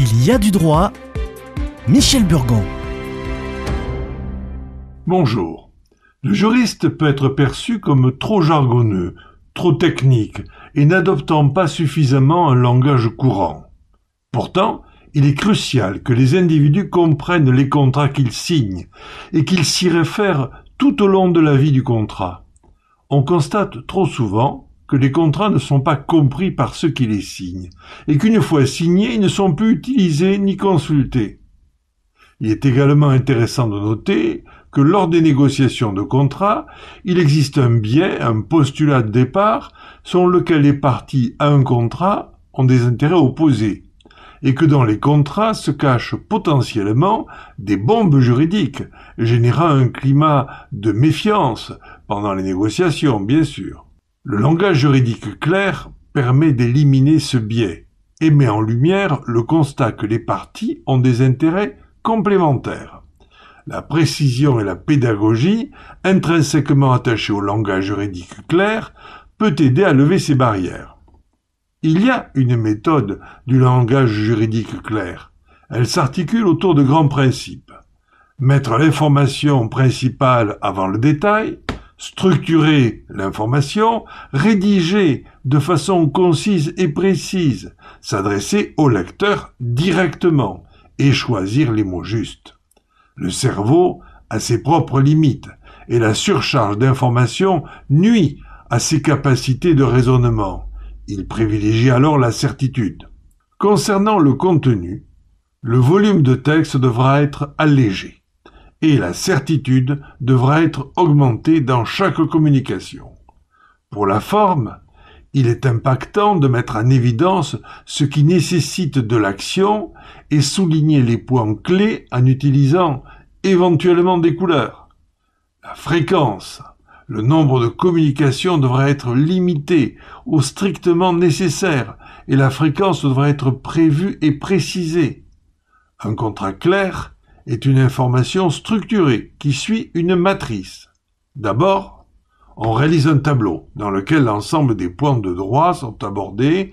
Il y a du droit. Michel Burgon. Bonjour. Le juriste peut être perçu comme trop jargonneux, trop technique et n'adoptant pas suffisamment un langage courant. Pourtant, il est crucial que les individus comprennent les contrats qu'ils signent et qu'ils s'y réfèrent tout au long de la vie du contrat. On constate trop souvent que les contrats ne sont pas compris par ceux qui les signent, et qu'une fois signés, ils ne sont plus utilisés ni consultés. Il est également intéressant de noter que lors des négociations de contrats, il existe un biais, un postulat de départ, selon lequel les parties à un contrat ont des intérêts opposés, et que dans les contrats se cachent potentiellement des bombes juridiques, générant un climat de méfiance pendant les négociations, bien sûr. Le langage juridique clair permet d'éliminer ce biais et met en lumière le constat que les parties ont des intérêts complémentaires. La précision et la pédagogie, intrinsèquement attachées au langage juridique clair, peut aider à lever ces barrières. Il y a une méthode du langage juridique clair. Elle s'articule autour de grands principes. Mettre l'information principale avant le détail, structurer l'information, rédiger de façon concise et précise, s'adresser au lecteur directement et choisir les mots justes. Le cerveau a ses propres limites et la surcharge d'informations nuit à ses capacités de raisonnement. Il privilégie alors la certitude. Concernant le contenu, le volume de texte devra être allégé et la certitude devra être augmentée dans chaque communication. Pour la forme, il est impactant de mettre en évidence ce qui nécessite de l'action et souligner les points clés en utilisant éventuellement des couleurs. La fréquence, le nombre de communications devra être limité au strictement nécessaire et la fréquence devra être prévue et précisée. Un contrat clair est une information structurée qui suit une matrice. D'abord, on réalise un tableau dans lequel l'ensemble des points de droit sont abordés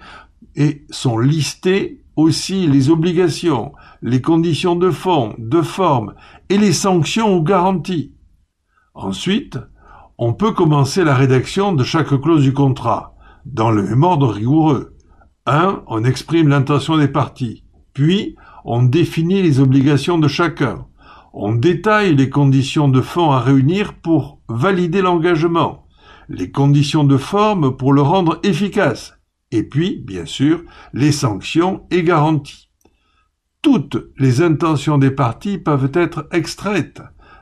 et sont listés aussi les obligations, les conditions de fond, de forme et les sanctions ou garanties. Ensuite, on peut commencer la rédaction de chaque clause du contrat, dans le même ordre rigoureux. 1. On exprime l'intention des parties. Puis, on définit les obligations de chacun. On détaille les conditions de fond à réunir pour valider l'engagement, les conditions de forme pour le rendre efficace, et puis, bien sûr, les sanctions et garanties. Toutes les intentions des parties peuvent être extraites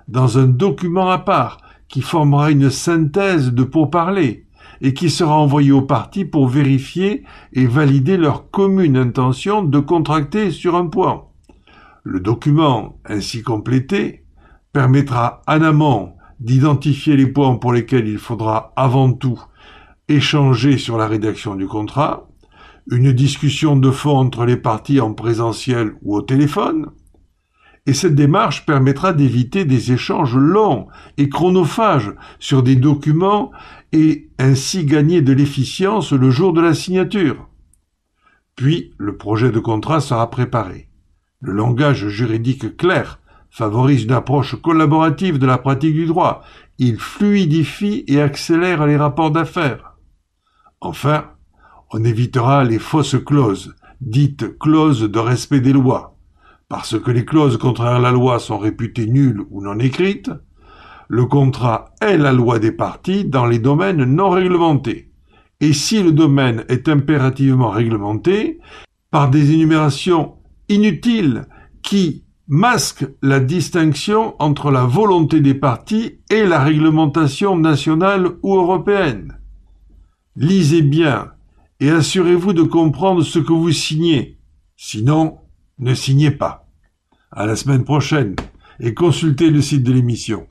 dans un document à part qui formera une synthèse de pourparlers et qui sera envoyé aux parties pour vérifier et valider leur commune intention de contracter sur un point. Le document ainsi complété permettra en amont d'identifier les points pour lesquels il faudra avant tout échanger sur la rédaction du contrat, une discussion de fond entre les parties en présentiel ou au téléphone, et cette démarche permettra d'éviter des échanges longs et chronophages sur des documents et ainsi gagner de l'efficience le jour de la signature. Puis le projet de contrat sera préparé. Le langage juridique clair favorise une approche collaborative de la pratique du droit. Il fluidifie et accélère les rapports d'affaires. Enfin, on évitera les fausses clauses, dites clauses de respect des lois parce que les clauses contraires à la loi sont réputées nulles ou non écrites, le contrat est la loi des parties dans les domaines non réglementés. Et si le domaine est impérativement réglementé, par des énumérations inutiles qui masquent la distinction entre la volonté des parties et la réglementation nationale ou européenne. Lisez bien et assurez-vous de comprendre ce que vous signez. Sinon, ne signez pas. À la semaine prochaine et consultez le site de l'émission.